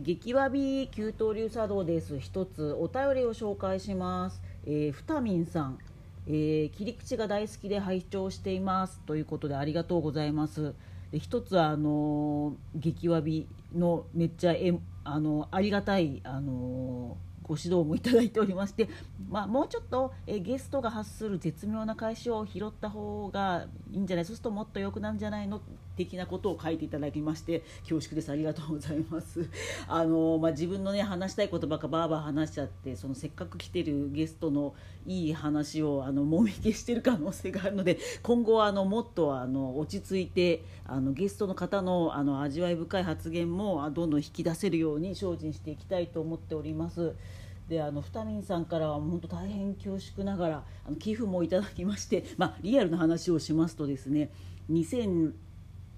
激わび給湯流茶道です。一つお便りを紹介します、えー、ふたみんさん、えー切り口が大好きで拝聴しています。ということでありがとうございます。で一つあのー激わびのめっちゃえあのありがたいあのーご指導もいただいておりまして、まあ、もうちょっと、えゲストが発する絶妙な返しを拾った方がいいんじゃない？そうするともっと良くなるんじゃないの？的なことを書いていただきまして恐縮ですありがとうございます あの、まあ、自分のね話したいことばかバーバー話しちゃってそのせっかく来てるゲストのいい話をあのもみ消してる可能性があるので今後はあのもっとあの落ち着いてあのゲストの方のあの味わい深い発言もどんどん引き出せるように精進していきたいと思っております。であのふたみんさんからは本当大変恐縮ながらあの寄付もいただきまして、まあ、リアルな話をしますとですね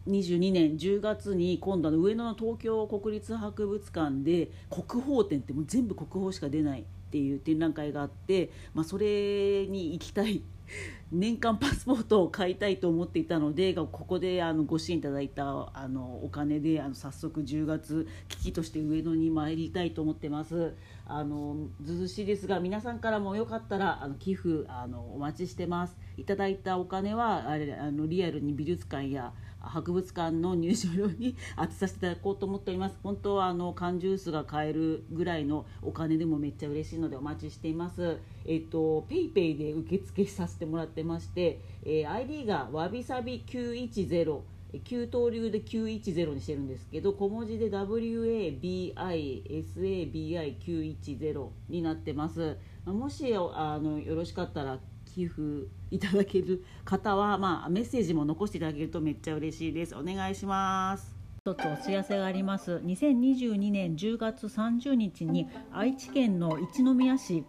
2022年10月に今度の上野の東京国立博物館で国宝展ってもう全部国宝しか出ないっていう展覧会があって、まあ、それに行きたい。年間パスポートを買いたいと思っていたのでここであのご支援いただいたあのお金であの早速10月危機として上野に参りたいと思ってます。あのずうずしいですが皆さんからもよかったらあの寄付あのお待ちしてます。いただいたお金はあれあのリアルに美術館や博物館の入場料に当てさせていただこうと思っております。本当はあの缶ジュースが買えるぐらいのお金でもめっちゃ嬉しいのでお待ちしています。えっとペイペイで受付させてもらってまして、えー ID がわびさび910旧東流で910にしてるんですけど小文字で WABISABI910 になってます。あもしあのよろしかったら寄付いただける方は、まあ、メッセージも残していただけるとめっちゃ嬉しいですお願いします一つお知らせがあります2022年10月30日に愛知県の一宮市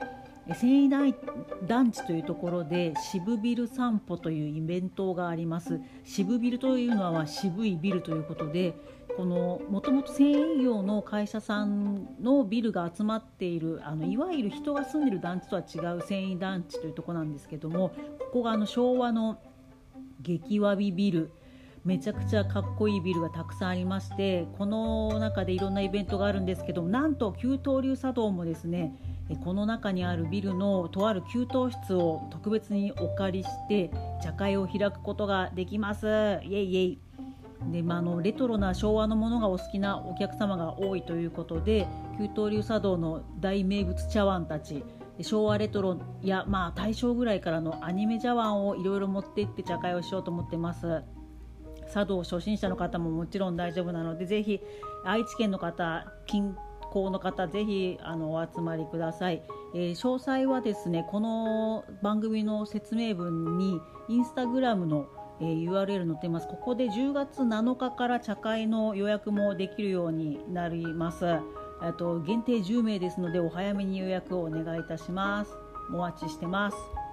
繊維台団地というところで渋ビル散歩というイベントがあります。渋ビルというのは渋いビルということでこのもともと繊維業の会社さんのビルが集まっているあのいわゆる人が住んでる団地とは違う繊維団地というところなんですけどもここがあの昭和の激わびビルめちゃくちゃかっこいいビルがたくさんありましてこの中でいろんなイベントがあるんですけどなんと給湯流茶道もですねこの中にあるビルのとある給湯室を特別にお借りして茶会を開くことができます。イエイイエイ。で、まあ、のレトロな昭和のものがお好きなお客様が多いということで給湯流茶道の大名物茶碗たち昭和レトロや、まあ、大正ぐらいからのアニメ茶碗をいろいろ持って行って茶会をしようと思ってます。茶道初心者の方ももちろん大丈夫なのでぜひ愛知県の方近郊の方ぜひあのお集まりください、えー詳細はですねこの番組の説明文にインスタグラムの、えー URL 載ってます。ここで10月7日から茶会の予約もできるようになります。えっと限定10名ですのでお早めに予約をお願いいたします。お待ちしてます。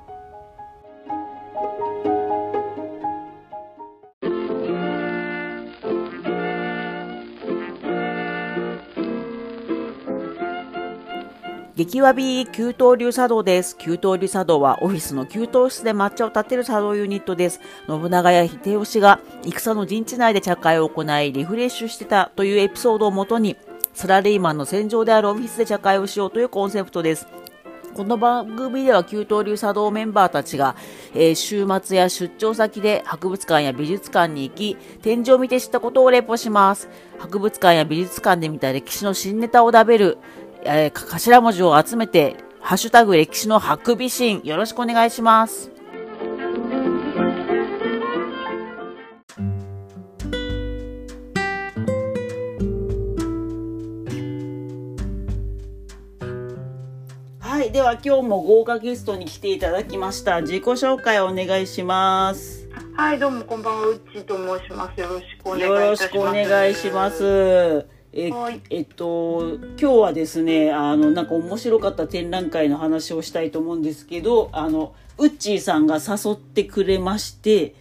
激わび給湯流茶道です。給湯流茶道はオフィスの給湯室で抹茶を立てる茶道ユニットです。信長や秀吉が戦の陣地内で茶会を行いリフレッシュしてたというエピソードをもとにサラリーマンの戦場であるオフィスで茶会をしようというコンセプトです。この番組では給湯流茶道メンバーたちが、えー週末や出張先で博物館や美術館に行き、展示を見て知ったことをレポします。博物館や美術館で見た歴史の新ネタを食べる、えーか頭文字を集めて、ハッシュタグ歴史のハクビシン、よろしくお願いします。はい、では今日も豪華ゲストに来ていただきました。自己紹介をお願いします。はい、どうもこんばんは、うっちーと申します。よろしくお願いします。しくお願いしま。す。えはい。えっと今日はですねあのなんか面白かった展覧会の話をしたいと思うんですけどあのウッチーさんが誘ってくれまして、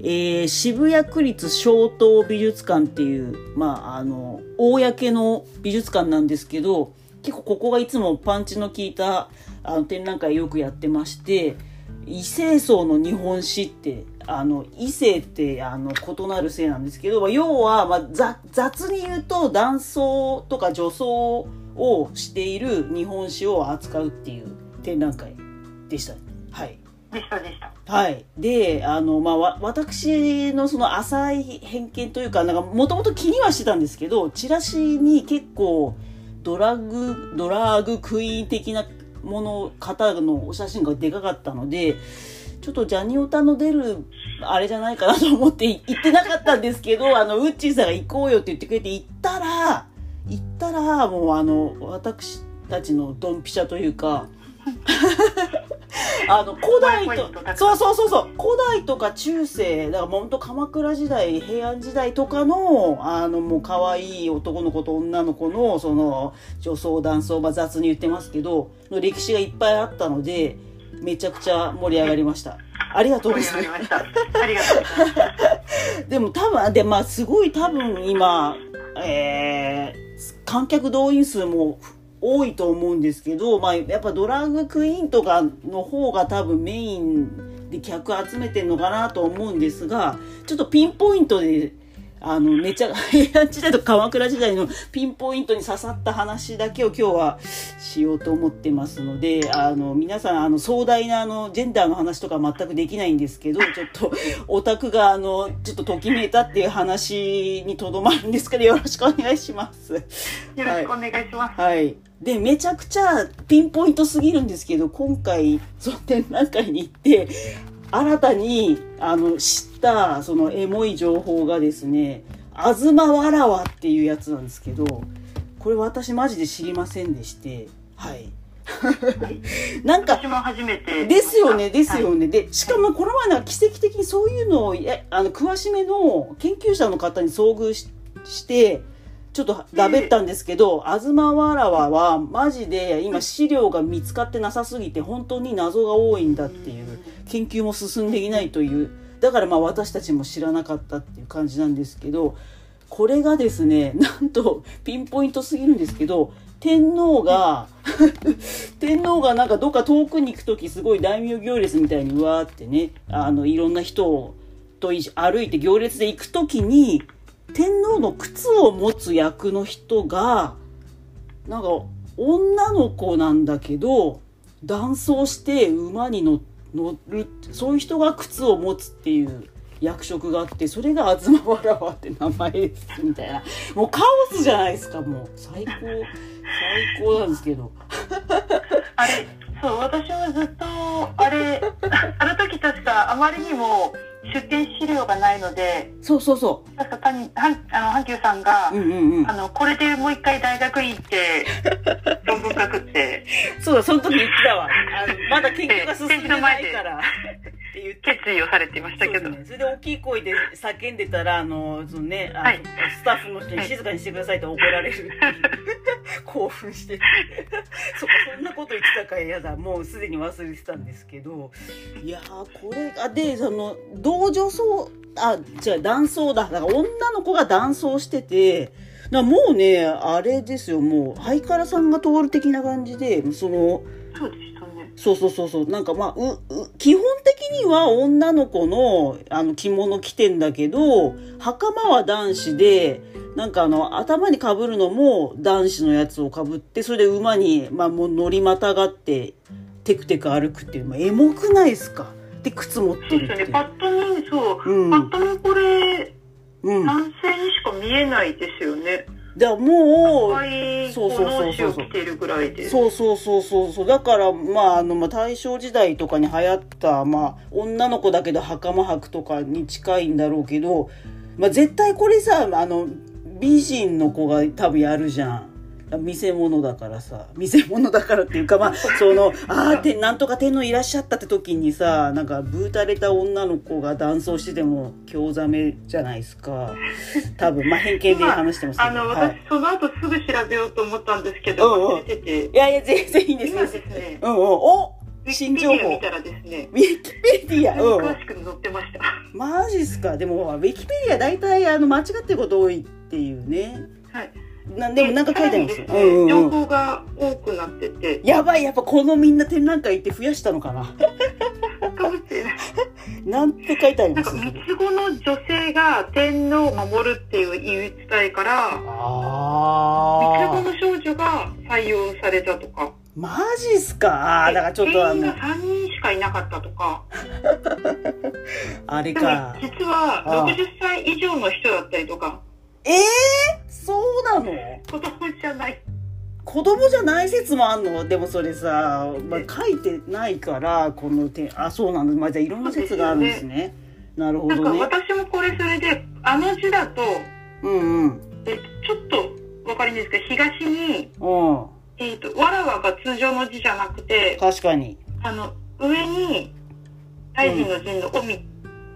えー渋谷区立小東美術館っていうまああの公の美術館なんですけど結構ここがいつもパンチの効いたあの展覧会よくやってまして、異性層の日本史ってあの異性ってあの異なる性なんですけど要は、まあ、ざ雑に言うと男装とか女装をしている日本史を扱うっていう展覧会でした。はいでしたでした。はい。で、あの、まあ、わ私のその浅い偏見というか、なんか、もともと気にはしてたんですけど、チラシに結構、ドラッグ、ドラッグクイーン的なもの、方のお写真がでかかったので、ちょっとジャニオタの出る、あれじゃないかなと思って行ってなかったんですけど、あの、ウッチーさんが行こうよって言ってくれて行ったら、行ったら、もうあの、私たちのドンピシャというか、あの古代とそうそうそうそう。古代とか中世。だから本当鎌倉時代平安時代とかのあのもう可愛い男の子と女の子のその女装男装、まあ、雑に言ってますけどの歴史がいっぱいあったのでめちゃくちゃ盛り上がりました。ありがとうございました。ありがとう。ございましたでも多分でまあすごい多分今えー、観客動員数も多いと思うんですけど、まあ、やっぱドラッグクイーンとかの方が多分メインで客集めてんのかなと思うんですがちょっとピンポイントであのめちゃ平安時代と鎌倉時代の ピンポイントに刺さった話だけを今日はしようと思ってますのであの皆さんあの壮大なあのジェンダーの話とか全くできないんですけどちょっと オタクがあのちょっとときめいたっていう話にとどまるんですけどよろしくお願いします。よろしくお願いします。はい、はいで、めちゃくちゃピンポイントすぎるんですけど、今回、その展覧会に行って、新たに、あの、知った、そのエモい情報がですね、あずまわらわっていうやつなんですけど、これ私マジで知りませんでして、はい。なんか、私も初めて。ですよね、ですよね。はい、で、しかもこの前は奇跡的にそういうのを、あの、詳しめの研究者の方に遭遇しして、ちょっとだべったんですけど、あずまわらわはマジで今資料が見つかってなさすぎて本当に謎が多いんだっていう研究も進んでいないというだからまあ私たちも知らなかったっていう感じなんですけどこれがですねなんとピンポイントすぎるんですけど天皇が 天皇がなんかどっか遠くに行く時すごい大名行列みたいにうわーってねあのいろんな人と歩いて行列で行く時に天皇の靴を持つ役の人がなんか女の子なんだけど男装して馬に乗るそういう人が靴を持つっていう役職があってそれが東わらわって名前ですみたいな。もうカオスじゃないですかもう。最高最高なんですけど。あれそう私はずっとあれあの時確かあまりにも出展資料がないのでそうそうそう。確か谷はんあの阪急さんが、うんうんうん、あのこれでもう一回大学院行って論文書くって。そうだその時言ってたわ。あのまだ研究が進んでないからっていう決意をされていましたけど。そ,、ね、それで大きい声で叫んでたらあのそのねあの、はい、スタッフの人に静かにしてくださいって怒られる。っていう興奮して。て そそんなこと言ってたから嫌だ。もうすでに忘れてたんですけど。いやこれあでその同女装あ違う男装だ。だから女の子が男装しててだもうねあれですよ。もうハイカラさんが通る的な感じでそのそうでしそうそうそうそう。なんかまあうう基本的には女の子のあの着物着てんだけど袴は男子でなんかあの頭にかぶるのも男子のやつをかぶってそれで馬に、まあ、もう乗りまたがってテクテク歩くっていう、まあ、エモくないですか？で靴持ってるっていう。パッと見そう、うん、パッと見これ、うん、男性にしか見えないですよね。だもう、そうそうそうそう。そうそうそうそうそう。だから、まあ、あの、まあ、大正時代とかに流行った、まあ、女の子だけど袴履くとかに近いんだろうけど、まあ、絶対これさ、あの、美人の子が多分やるじゃん。見せ物だからさ見せ物だからっていうかまあ そのああってなんとか天皇いらっしゃったって時にさなんかブータれた女の子が男装してても興ざめじゃないですか多分まあ偏見で話してますけど、あの、はい、私その後すぐ調べようと思ったんですけど、うんうん、いやいや全然いいんです今ですね、うんうん、お新情報。見たらですね。ウィキペディア。うん。詳しく載ってました。マジっすか。でも、ウィキペディア大体あの間違ってること多いっていうね。はい。なんでもなんか書いてあります。よ、ねうんうん、情報が多くなってて。やばいやっぱこのみんな展覧会行って増やしたのかな。多なんて書いてあります？なんか三つ子の女性が天皇を守るっていう言い伝えから、三つ子あの少女が採用されたとか。ーマジっすか？だからちょっとあの。定員が3人しかいなかったとか。あれでもか実はああ60歳以上の人だったりとか、えー、そうなの？子供じゃない。子供じゃない説もあんの？でもそれさ、まあ、書いてないからこの点あそうなんだ、まあ、じゃあいろんな説があるんですね。なるほなんかどね私もこれそれで、あの字だと、うんうん。えちょっとわかりにくいですけど、東に、うん。えっ、と、わらわが通常の字じゃなくて、確かに。あの、上に、大臣の陣のおみう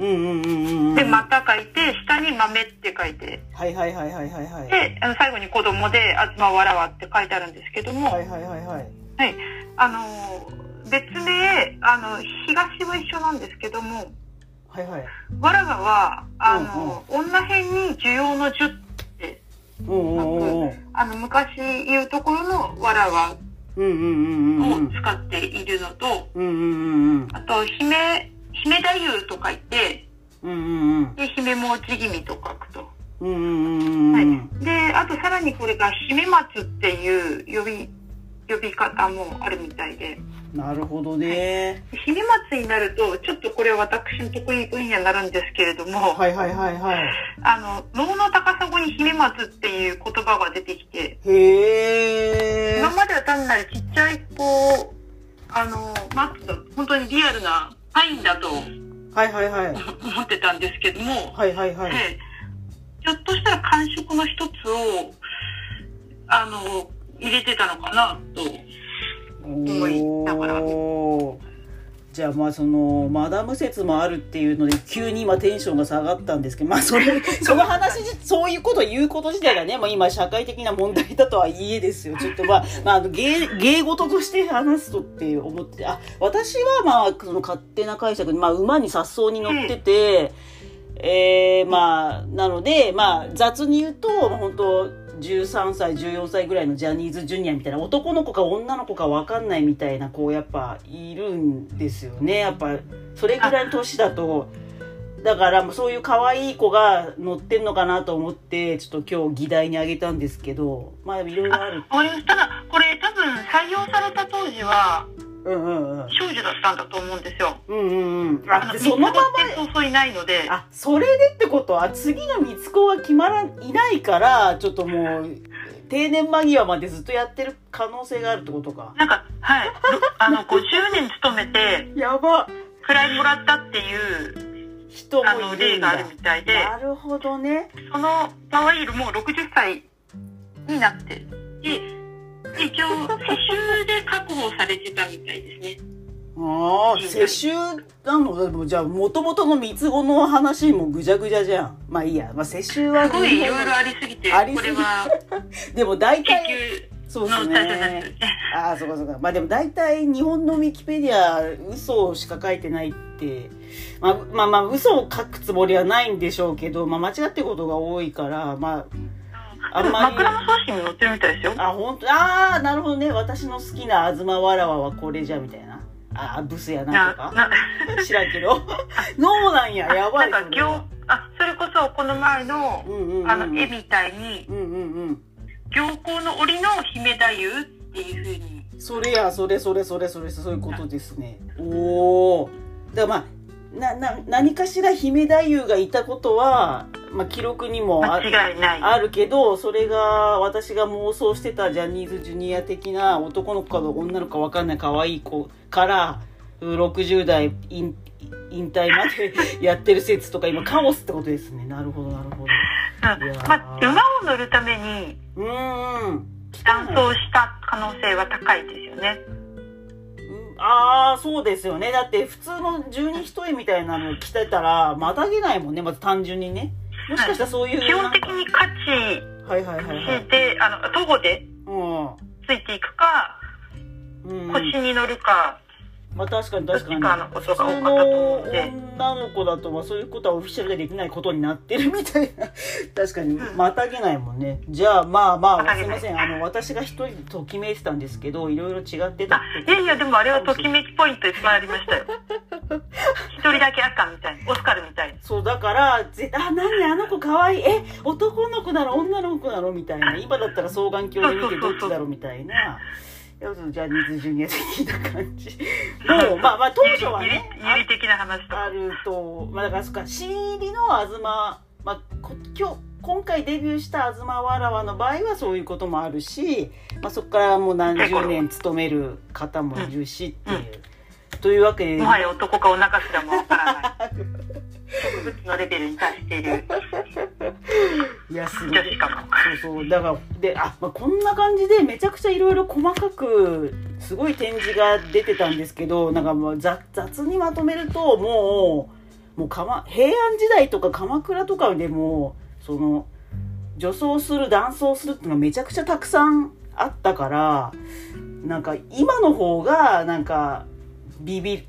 で、また書いて、下に豆って書いて、はいはいはいはいはいはい。で、あの最後に子供で、あつまわらわって書いてあるんですけども、はいはいはいはい。あのー、別名、あの、東は一緒なんですけども、はいはい。わらわは、あの、女編に需要の樹って、うんうんうんうん。あの、昔言うところのわらわうんうんうんうんを使っているのと、うんうんうんうん。あと、姫、姫太夫と書いて、うんうんうん。で、姫もち気味と書くと。うんうんうんはいうん。で、あとさらにこれが姫松っていう呼び、呼び方もあるみたいで、なるほどね。姫松になると、ちょっとこれは私の得意分野になるんですけれども、はいはいはいはい。あの、能の高砂に姫松っていう言葉が出てきて、へえ今までは単なるちっちゃい子、あの、松だ、本当にリアルなパインだとはいはいはい。思ってたんですけども、はいはいはい。ええ。ひょっとしたら感触の一つを、あの、入れてたのかなと。思いながらじゃあまあそのマダム説もあるっていうので急に今テンションが下がったんですけどまあそれ その話じそういうことを言うこと自体がね、まあ、今社会的な問題だとはいえですよ。ちょっとまあ、まあ、あの芸芸事として話すとって思ってあ私はまあその勝手な解釈で、まあ、馬に颯爽に乗ってて、えー、まあなのでまあ雑に言うと本当13歳14歳ぐらいのジャニーズジュニアみたいな男の子か女の子か分かんないみたいな子やっぱいるんですよねやっぱそれぐらいの年だとだからそういう可愛い子が乗ってんのかなと思ってちょっと今日議題にあげたんですけどまあいろいろあるわかりました。ただ、これ多分採用された当時はうんうんうん。少女だったんだと思うんですよ。うんうんうん。そのまま。そうそういないので、あそれでってことは次の三つ子が決まらいないからちょっともう定年間際までずっとやってる可能性があるってことか。なんか、はい。あの、50年勤めて、やば。位もらったっていう、人もいるんだ。例があるみたいで、なるほどね。その場合、もう60歳になって、で、で一応、世襲で確保されてたみたいですね。ああ世襲なの？でもじゃあもともとの三つ子の話もぐじゃぐじゃじゃん。まあいいや、まあ、世襲はすごいいろいろありすぎて、ありすぎこれは でも大研体究そうですね。る。ああそうかそうか。まあでも大体日本のウィキペディア嘘しか書いてないって。まあまあまあ嘘を書くつもりはないんでしょうけど、まあ、間違ってることが多いからまああんまり。枕草子に載ってるみたいですよ。あ本当ああなるほどね。私の好きな東わらわはこれじゃみたいな。ああブスやなとか？な 知らんけど。そうなんや。やばいなんか行あそれこそこの前のうんうんうんあの絵みたいにうんうんうん。行幸の折の姫太夫っていうふうに。それやそれそれそれそれそういうことですね。おおだからまあなな何かしら姫太夫がいたことは、まあ、記録にもあ間違いない。あるけどそれが私が妄想してたジャニーズジュニア的な男の子か女の子か分かんない可愛い子から60代引引退まで やってる説とか今カオスってことですね。なるほどなるほど。まあ、馬を乗るためにうーん。断層した可能性は高いですよね。うんああそうですよね。だって普通の十二一重みたいなの着てたらまたげないもんね。まず単純にね。もしかしたらそういう基本的に価はいはいはいはい。値で、あの、徒歩でうついていくか、ん、うん、腰に乗るか、まあ確かに確かに。普通の女の子だとまあそういうことはオフィシャルでできないことになってるみたいな。確かに。うん。またげないもんね。じゃあまあまあすいません。あの私が一人でときめいてたんですけどいろいろ違ってたあっ、て。いやいや、でもあれはときめきポイントいっぱいありましたよ。一人だけ赤みたいな。オスカルみたいな。そうだからぜあなんであの子かわいい。え男の子なの？女の子なの？みたいな。今だったら双眼鏡で見てどっちだろう？みたいないやジャニーズジュニア的な感じ。もう？まあまあ当初はね。有利的な話とか。あると。まあだからそっか新入りの東まあこ今日今回デビューした東わらわの場合はそういうこともあるし、まあ、そこからもう何十年勤める方もいるしっていう。というわけで。もはや男か女かすらもわからない。植物のレベルに達しているい。やすそうそう。だからであ、まあ、こんな感じでめちゃくちゃいろいろ細かくすごい展示が出てたんですけどなんかもう雑雑にまとめるともうもうか、ま、平安時代とか鎌倉とかでもその女装する男装するっていうのがめちゃくちゃたくさんあったからなんか今の方がなんかビビビ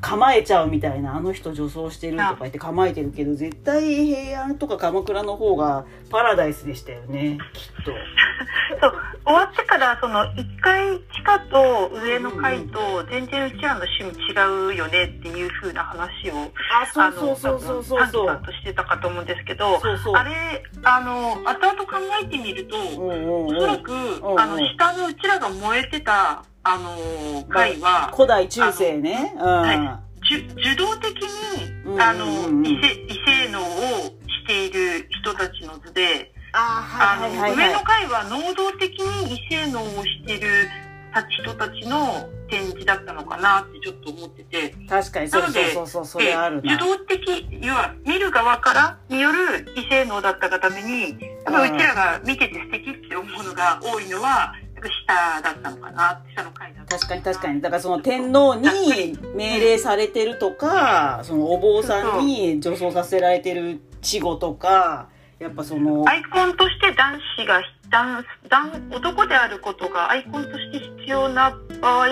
構えちゃうみたいなあの人女装してるとか言って構えてるけど絶対平安とか鎌倉の方がパラダイスでしたよねきっと。そう終わってからその1階地下と上の階と全然うちらの趣味違うよねっていう風な話をあそうそうそうそうそうそう。さんとしてたかと思うんですけどそうそう。あれあの後々考えてみるとおそらくうん。あの下のうちらが燃えてたあの階は古代中世ね。う受動的うん。にあのうんうん異性異性能をしている人たちの図でああの、はい上の階は能動的に異性能をしている人たちの展示だったのかなってちょっと思ってて。確かに。そうそうそうそう。それあるな。で受動的、要は見る側からによる異性能だったがために、やっぱうちらが見てて素敵って思うのが多いのは、下だったのかな、下の階だったの確かに確かに。だからその天皇に命令されてるとかそのお坊さんに女装させられてる稚語とかやっぱそのアイコンとして男子が男男男であることがアイコンとして必要な場合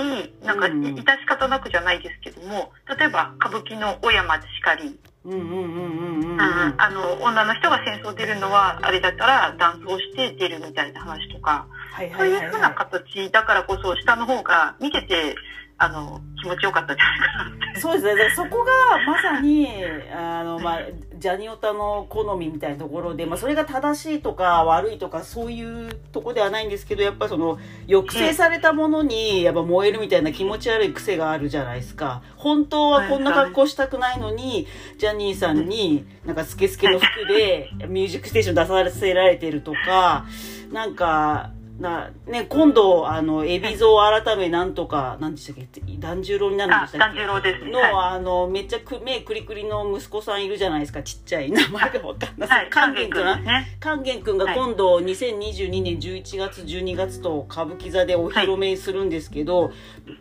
なんかうん。致し方なくじゃないですけども例えば歌舞伎の小山でしかり、うんうんうんうんうんうんあの女の人が戦争出るのはあれだったら男装して出るみたいな話とかはいそうはいはい。はいうふうない形だからこそ下の方が見ててあの気持ちよかったんじゃないかな。そうですね。でそこがまさにあの、まあ、ジャニオタの好みみたいなところで、まあ、それが正しいとか悪いとかそういうとこではないんですけどやっぱその抑制されたものにやっぱ燃えるみたいな気持ち悪い癖があるじゃないですか。本当はこんな格好したくないのにジャニーさんになんかスケスケの服で「ミュージックステーション」出させられてるとかなんかなね、今度あの海老蔵改めなんとか何でしたっけ？團十郎になるんであしたっけ？團十郎です。ねの、はい。あのめっちゃく目クリクリの息子さんいるじゃないですか？ちっちゃい。名前がわかんない。はい、くんね。勸玄くんが今度2022年11月12月と歌舞伎座でお披露目するんですけど、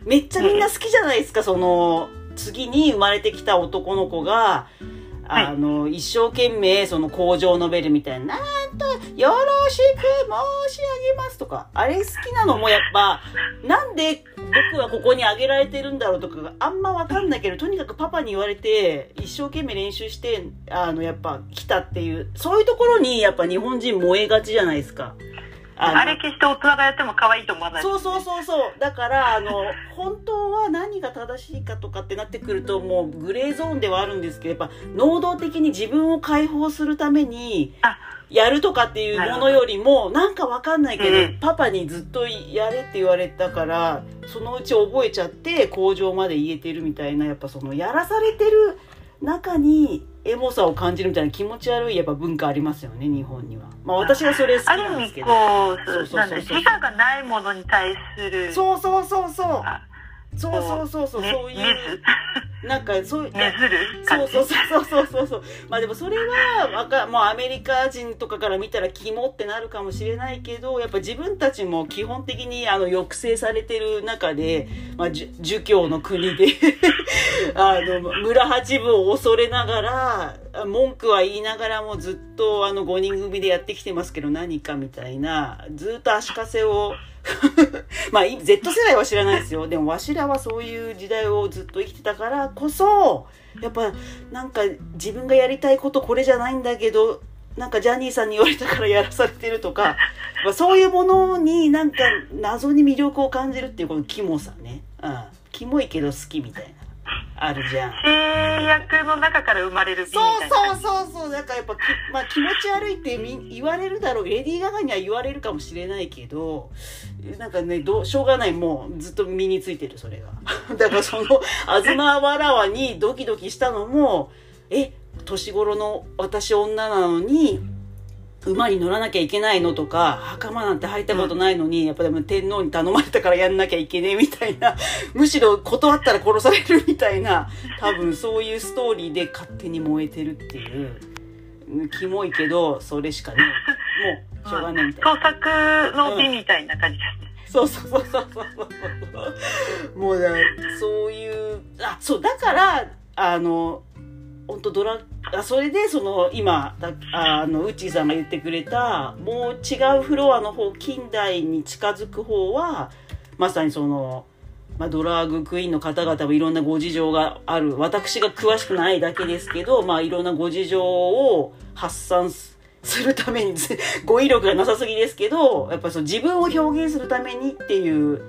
めっちゃみんな好きじゃないですか？その次に生まれてきた男の子があの、一生懸命その工場述べるみたいな、なんと、よろしく申し上げますとか、あれ好きなのもやっぱ、なんで僕はここにあげられてるんだろうとかがあんまわかんないけど、とにかくパパに言われて、一生懸命練習して、あの、やっぱ来たっていう、そういうところにやっぱ日本人燃えがちじゃないですか。のあれ決して大人がやっても可愛いと思わないですそうそうそうそう。だからあの本当は何が正しいかとかってなってくるともうグレーゾーンではあるんですけどやっぱ能動的に自分を解放するためにあやるとかっていうものよりもなんかわかんないけど、うん。パパにずっとやれって言われたからそのうち覚えちゃって工場まで言えてるみたいなやっぱそのやらされてる中にエモさを感じるみたいな気持ち悪いやっぱ文化ありますよね日本には。まあ私はそれ好きある意味なんですけど。こそう。そうそうそう自我がないものに対する。そうそうそうそう。あそうそうそうそう、ねそういうねなんかそういうずねそうそうそうそうそうそう。まあでもそれはわかもうアメリカ人とかから見たらキモってなるかもしれないけどやっぱ自分たちも基本的にあの抑制されてる中で、まあ、儒教の国で あの村八分を恐れながら文句は言いながらもずっとあの5人組でやってきてますけど何かみたいなずっと足かせを まあ、い Z 世代は知らないですよ。でも、わしらはそういう時代をずっと生きてたからこそ、やっぱ、なんか、自分がやりたいことこれじゃないんだけど、なんかジャニーさんに言われたからやらされてるとか、まあ、そういうものになんか謎に魅力を感じるっていうこのキモさね。うん。キモいけど好きみたいな。あるじゃん。制約の中から生まれるそうたいな。そうそうそう。だからやっぱ、きまあ、気持ち悪いってみ言われるだろう。レディー・ガガには言われるかもしれないけど、なんかね、どうしょうがない。もうずっと身についてる、それが。だからその、あずまわらわにドキドキしたのも、え、年頃の私女なのに、馬に乗らなきゃいけないのとか、袴なんて履いたことないのに、やっぱでも天皇に頼まれたからやんなきゃいけねえみたいな、むしろ断ったら殺されるみたいな、多分そういうストーリーで勝手に燃えてるっていう、うんキモいけど、それしかね、もうしょうがないみたいな。創作の美みたいな感じですね。そうそうそうそうそうそう。もうだ、そういう、あ、そう、だから、あの、本当ドラあそれでその今だあのウッチーさんが言ってくれたもう違うフロアの方近代に近づく方はまさにその、まあ、ドラァグクイーンの方々もいろんなご事情がある。私が詳しくないだけですけど、まあ、いろんなご事情を発散すするために語彙力がなさすぎですけどやっぱりその自分を表現するためにっていう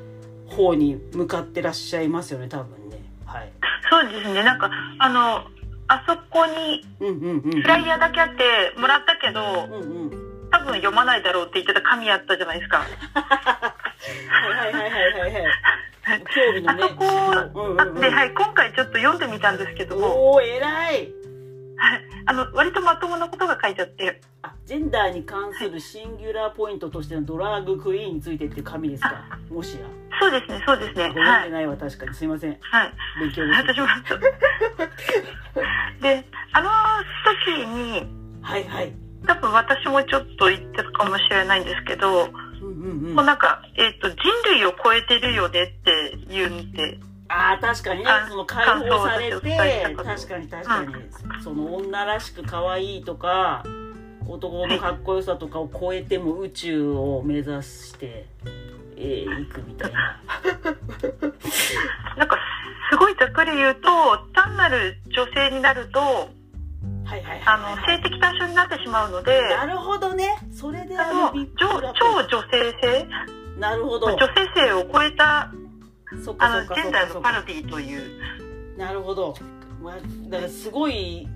方に向かってらっしゃいますよね多分ね。はい。そうですね。なんか、あの、あそこにフライヤーだけあってもらったけど、うんうん多分読まないだろうって言ってた紙あったじゃないですか。はいはいはいはいはいはい。興味のね。あそこうんうんうんで、はい、今回ちょっと読んでみたんですけども、おお偉いは いあの、割とまともなことが書いてあって、あジェンダーに関するシンギュラーポイントとしてのドラッグクイーンについてっていう紙ですか？もしやそうですね、そうですね。ごはい。読んでないわ確かにすいませんはい。勉強です私も。で、あの時に、はいはい多分私もちょっと言ってたかもしれないんですけど、うんうんうんもうなんか、えっ、と、人類を超えてるよねって言うんで、ああ確かにね感その解放されて確かに確かに、その女らしく可愛いとか男のかっこよさとかを超えても宇宙を目指して、えー、行くみたいな。なんか、すごいざっくり言うと、単なる女性になると、はいはいあの、はい。はい性的対象になってしまうので、なるほどね。それであの超女性性？なるほど。女性性を超えたあそっかそっかそっかそっか。ロディという。なるほど、まあ、だからすごい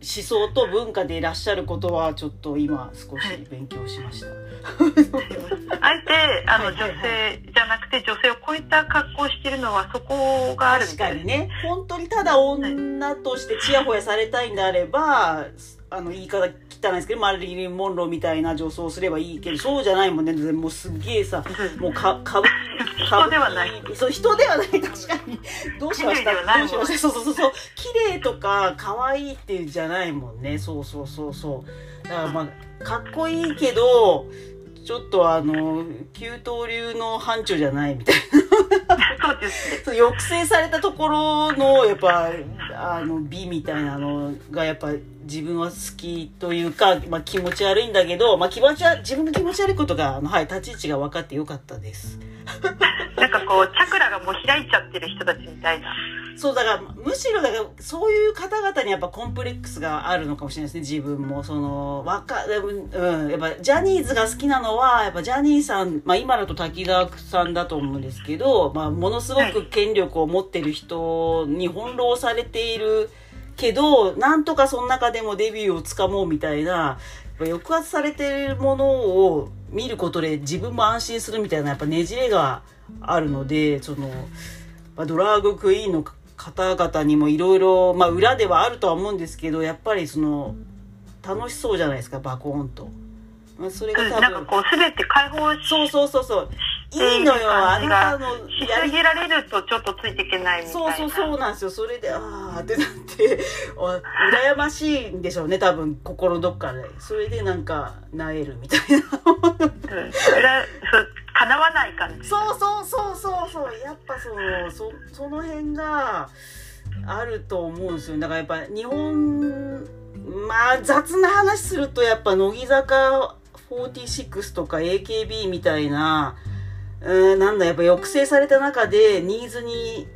思想と文化でいらっしゃることはちょっと今少し勉強しました、あえてあの、はいはいはい女性じゃなくて女性を超えた格好をしてるのはそこがあるみ確かにね。本当にただ女としてチヤホヤされたいんであればあの言い方汚いですけどマリリン・モンローみたいな女装をすればいいけどそうじゃないもんね。もうすっげえさもうかかぶ人ではない。そう人ではない。確かに。どうしました？どうしました？そうそうそうそう。綺麗とか可愛いっていうんじゃないもんね。そうそうそうそう。だからまあかっこいいけどちょっとあの旧東流の範疇じゃないみたいな。そうですね。そう抑制されたところのやっぱあの美みたいなのがやっぱ自分は好きというか、まあ、気持ち悪いんだけど、まあ、気持ち自分の気持ち悪いことがあの、はい、立ち位置が分かってよかったです。なんかこうチャクラがもう開いちゃってる人たちみたいな。そうだからむしろだからそういう方々にやっぱコンプレックスがあるのかもしれないですね。自分もそのわかうんやっぱジャニーズが好きなのはやっぱジャニーさん、まあ、今だと滝沢さんだと思うんですけど、まあ、ものすごく権力を持ってる人に翻弄されているけどなんとかその中でもデビューをつかもうみたいな抑圧されているものを見ることで自分も安心するみたいなやっぱねじれがあるのでその、まあ、ドラァグクイーンの方々にもいろいろまあ裏ではあるとは思うんですけどやっぱりその楽しそうじゃないですかバコーンと。まあ、それうんが多分なんかこう全て解放しそうそうそうそう。いいのよあなたのしやりられるとちょっとついていけないみたいな。そうそうそうなんですよ。それでああってなって お羨ましいんでしょうね多分心のどっかで。それでなんかなえるみたいな。うんそれはそう叶わない感じ。そうそうそうそうそう。やっぱそのそその辺があると思うんですよ。だからやっぱ日本まあ雑な話するとやっぱ乃木坂46とか AKB みたいなうんなんだやっぱ抑制された中でニーズに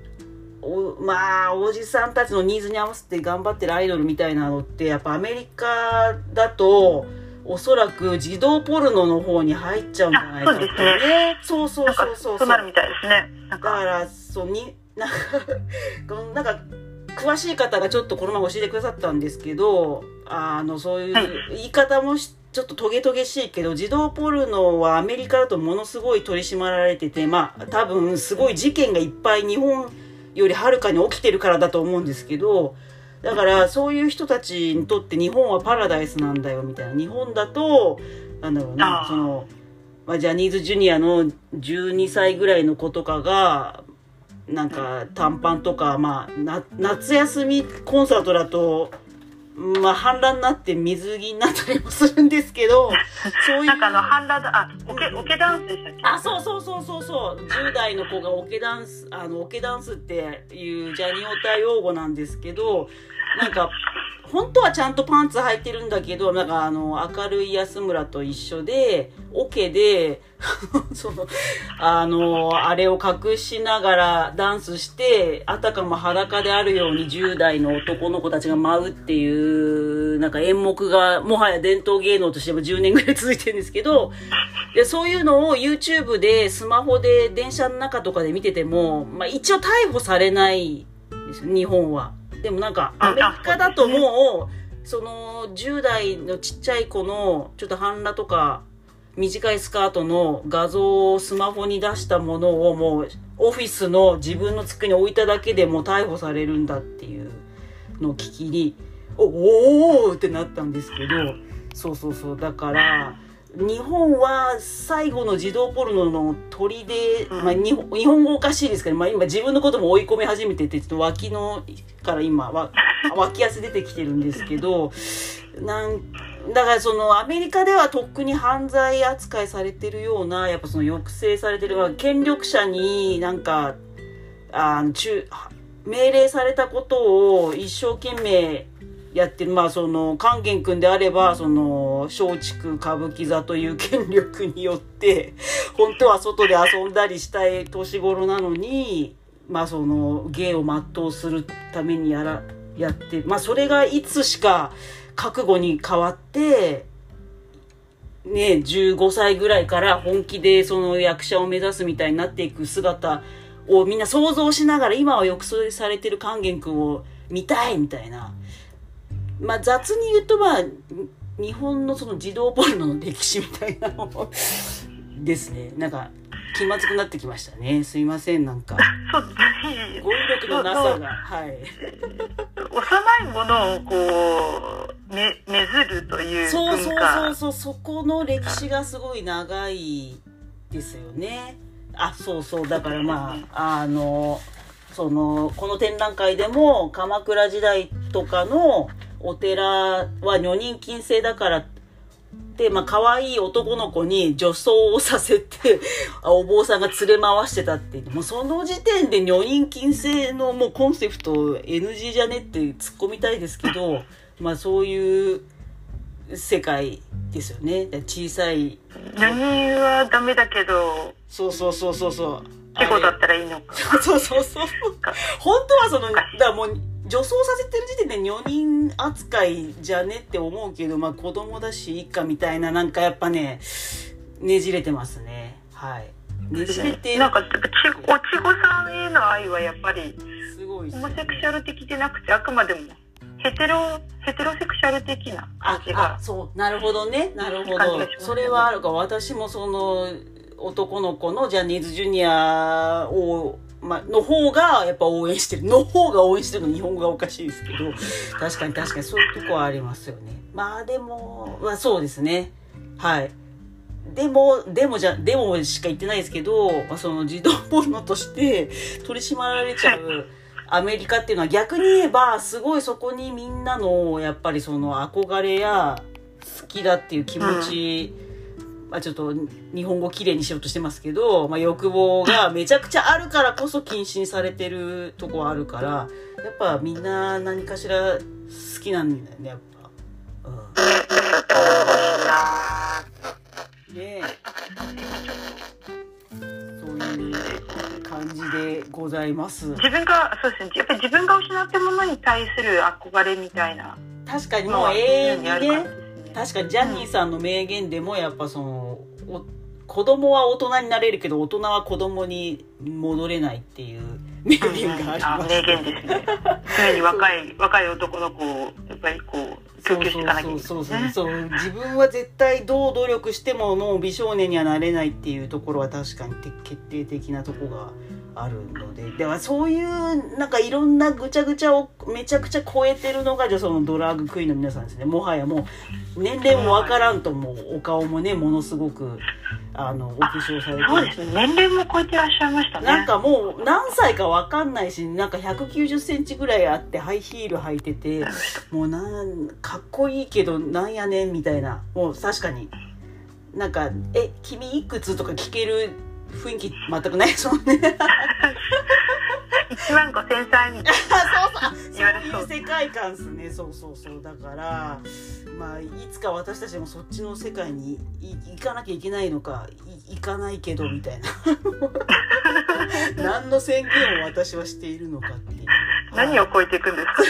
おまあおじさんたちのニーズに合わせて頑張ってるアイドルみたいなのってやっぱアメリカだとおそらく児童ポルノの方に入っちゃうんじゃないかってねそうそうそうそうそう。なるみたいですね。だからそうになんかなんか詳しい方がちょっとこの前教えてくださったんですけどあのそういう言い方もしちょっとトゲトゲしいけど児童ポルノはアメリカだとものすごい取り締まられててまあ多分すごい事件がいっぱい日本よりはるかに起きてるからだと思うんですけどだからそういう人たちにとって日本はパラダイスなんだよみたいな。日本だとなんだろうなその、まあ、ジャニーズジュニアの12歳ぐらいの子とかがなんか短パンとか、まあ、な夏休みコンサートだと、まあ、反乱になって水着になったりもするんですけど、そういう。なんかあの、反乱だ、あ、オケ、オケダンスでしたっけ？あ、そうそうそうそうそう。10代の子がオケダンス、あの、オケダンスっていうジャニオタ用語なんですけど、なんか、本当はちゃんとパンツ履いてるんだけど、なんかあの、明るい安村と一緒で、オケで、その、あの、あれを隠しながらダンスして、あたかも裸であるように10代の男の子たちが舞うっていう、なんか演目が、もはや伝統芸能としても10年ぐらい続いてるんですけど、で、そういうのを YouTube でスマホで電車の中とかで見てても、まあ一応逮捕されないですよ、日本は。でもなんか、アメリカだともう、その10代のちっちゃい子のちょっと半裸とか短いスカートの画像をスマホに出したものをもうオフィスの自分の机に置いただけでもう逮捕されるんだっていうのを聞きにおおーってなったんですけどそうそうそう。だから日本は最後の児童ポルノの鳥で、まあ、日本日本語おかしいですけど、まあ、今自分のことも追い込み始めててちょっと脇のから今わ 脇汗出てきてるんですけどなんだからそのアメリカではとっくに犯罪扱いされてるようなやっぱその抑制されてる権力者になんかあの中命令されたことを一生懸命やってるまあその勸玄君であればその松竹歌舞伎座という権力によって 本当は外で遊んだりしたい年頃なのにまあその芸を全うするためにやらやってまあそれがいつしか覚悟に変わってね15歳ぐらいから本気でその役者を目指すみたいになっていく姿をみんな想像しながら今は抑制されてる勸玄君を見たいみたいな。まあ雑に言うとまあ日本のその児童ポルノの歴史みたいなのですね。なんか気まずくなってきましたね。すいません、なんか。そう、語彙力のなさが。はい。幼いものをこう、ね、ねずるというそうそう。そうそう、そこの歴史がすごい長いですよね。あ、そうそう、だからまあ、あの、その、この展覧会でも鎌倉時代とかのお寺は女人禁制だからで、まあ、可愛い男の子に女装をさせて、あお坊さんが連れ回してたって。もうその時点で女人禁制のもうコンセプト NG じゃねって突っ込みたいですけど、まあそういう世界ですよね。小さい。女人はダメだけど、そうそうそうそうそう。チェコだったらいいのか。そうそうそう。本当はその、だもう、女装させてる時点で女人扱いじゃねって思うけど、まあ子供だしいいかみたいな、なんかやっぱね、ねじれてますね。はい。ねじれて、なんか、ちおちごさんへの愛はやっぱり、すごいねホモセクシャル的でなくて、あくまでも、ヘテロ、ヘテロセクシャル的なあ感じがあ、そう、なるほどね。なるほどねそれはあるか。私もその、男の子のジャニーズジュニアを、まあ、の方がやっぱ応援してる。の方が応援してるの日本語がおかしいですけど、確かに確かにそういうとこはありますよね。まあでも、まあそうですね。はい。でも、でもじゃ、でもしか言ってないですけど、まあ、その児童ポルノとして取り締まられちゃうアメリカっていうのは逆に言えば、すごいそこにみんなの、やっぱりその憧れや好きだっていう気持ち、まあちょっと日本語きれいにしようとしてますけど、まあ欲望がめちゃくちゃあるからこそ禁止にされてるとこはあるから、やっぱみんな何かしら好きなんだよね、やっぱ。うん。ねえ。そういう感じでございます。自分が、そうですね、やっぱり自分が失ったものに対する憧れみたいな確かにもう永遠にね。確かにジャニーさんの名言でもやっぱその、お子供は大人になれるけど大人は子供に戻れないっていう名言がありあます。名言ですね。常に若い若い男の子をやっぱりこう供給していかなきゃいけないそうそうそうそう。自分は絶対どう努力してももう美少年にはなれないっていうところは確かに決定的なとこがあるのでではそういうなんかいろんなぐちゃぐちゃをめちゃくちゃ超えてるのがじゃそのドラッグクイーンの皆さんですね。もはやもう年齢もわからんともうお顔もねものすごくあのお化粧されてそうですね年齢も超えてらっしゃいましたねなんかもう何歳かわかんないしなんか190センチぐらいあってハイヒール履いててもうなんかっこいいけどなんやねんみたいな。もう確かに。なんか「え君いくつ?」とか聞ける雰囲気全くないですもんね。1万5000歳みたいそうそう。そう。そういう世界観ですね。そうそうそう。だからまあいつか私たちもそっちの世界にい行かなきゃいけないのかい行かないけどみたいな。何の宣言を私はしているのかっていう。な何を超えていくんですかね。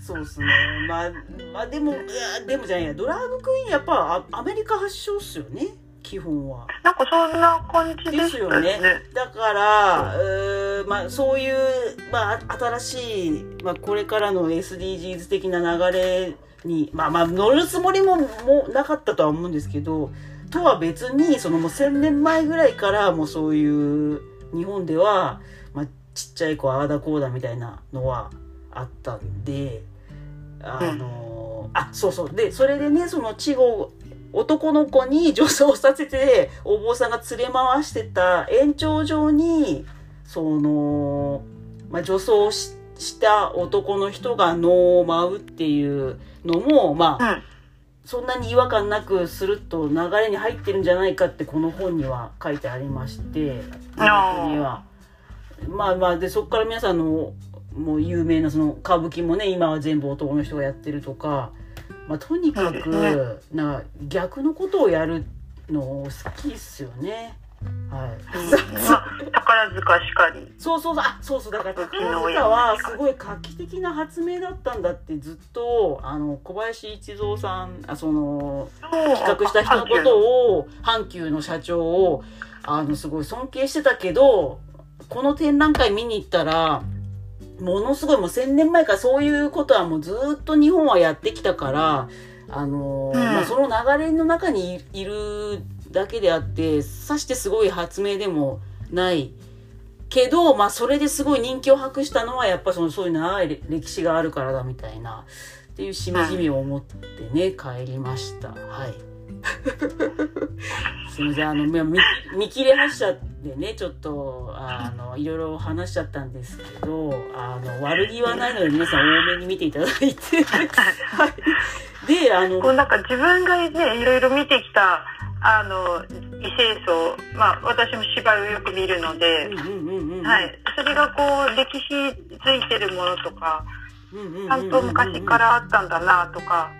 そうですね。まあまあでもいやでもじゃないや。ドラァグクイーンやっぱあアメリカ発祥っすよね基本は。なんかそんな感じでですよね。だから、うーまあ、そういう、まあ、新しい、まあ、これからの SDGs 的な流れに、まあまあ、乗るつもりももうなかったとは思うんですけど、とは別に、そのもう1000年前ぐらいからもうそういう、日本では、まあ、ちっちゃい子ああだこうだみたいなのはあったんで、あの、あ、そうそう。で、それでね、その稚語、男の子に女装させてお坊さんが連れ回してた延長上にその、まあ、女装しした男の人が能を舞うっていうのもまあうん。そんなに違和感なくスルッと流れに入ってるんじゃないかってこの本には書いてありましてには。まあまあでそこから皆さんのもう有名なその歌舞伎もね今は全部男の人がやってるとか、まあ、とにかそうですねくな逆のことをやるの好きっすよね。はい、まあ宝塚しかり。そうそうそう。あそうそう。だから宝塚はもすごい画期的な発明だったんだってずっとあの小林一三さんあその企画した人のことを阪急の社長をあのすごい尊敬してたけどこの展覧会見に行ったらものすごいもう1,000年前からそういうことはもうずっと日本はやってきたからあの、うんまあ、その流れの中にいいるだけであってさしてすごい発明でもないけど、まあ、それですごい人気を博したのはやっぱそのそういう長い歴史があるからだみたいなっていうしみじみを持ってね、帰りました。はい すみませんあのま見見切れ発車でねちょっとあのいろいろ話しちゃったんですけどあの悪気はないので皆さん多めに見ていただいて はい。であのこうなんか自分がねいろいろ見てきたあの異性層まあ私も芝居をよく見るので、はい、それがこう歴史づいてるものとかちゃんと昔からあったんだなとか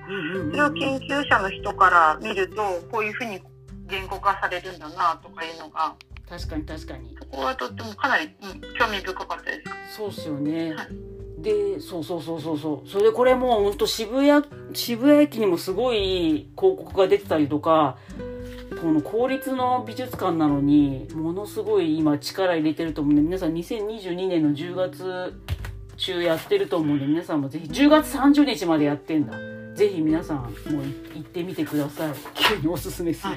それを研究者の人から見るとこういうふうに言語化されるんだなとかいうのが確かに確かにそこはとってもかなり、うん興味深かったです。そうっすよねはい。で、そうそうそうそうそう。それでこれもう本当渋谷、渋谷駅にもすごい広告が出てたりとか、この公立の美術館なのに、ものすごい今力入れてると思うんで、皆さん2022年の10月中やってると思うんで、皆さんもぜひ、10月30日までやってんだ。ぜひ皆さんもう行ってみてください。急におすすめする。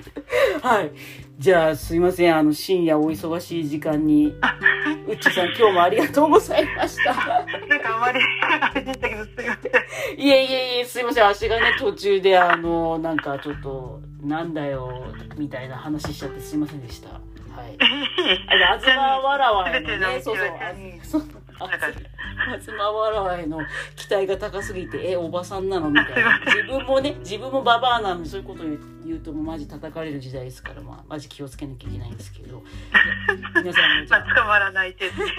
はい。じゃあすいません。あの深夜お忙しい時間に、うっちーさん今日もありがとうございました。なんかあまりあれでしたけどすいません。いえいえいえ、すいません。足がね、途中で、あの、なんかちょっと、なんだよ、みたいな話しちゃってすいませんでした。はい。あずまわらわへのね、そうそう、あうんそう、あなんかあずまわらわへの期待が高すぎて、え、おばさんなのみたいな。自分もね、自分もババアなんで、そういうこと言う言うと、もうマジ叩かれる時代ですから、まあ、マジ気をつけなきゃいけないんですけど。皆さんもじゃ まあ捕まらない程度に。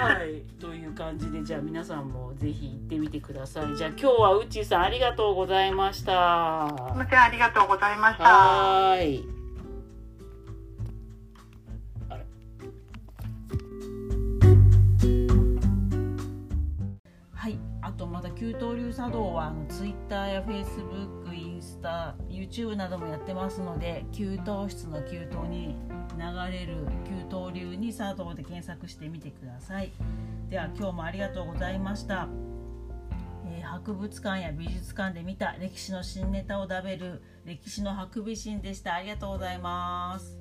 あ、はい、という感じで、じゃあ皆さんもぜひ行ってみてください。じゃあ今日はうっちーさんありがとうございました。ありがとうございました。はーい。とまた給湯流茶道はあのツイッターやフェイスブック、インインスタ YouTube などもやってますので給湯室の給湯に流れる給湯流に佐藤で検索してみてください。では今日もありがとうございました。えー、博物館や美術館で見た歴史の新ネタを食べる歴史のハクビシンでした。ありがとうございます。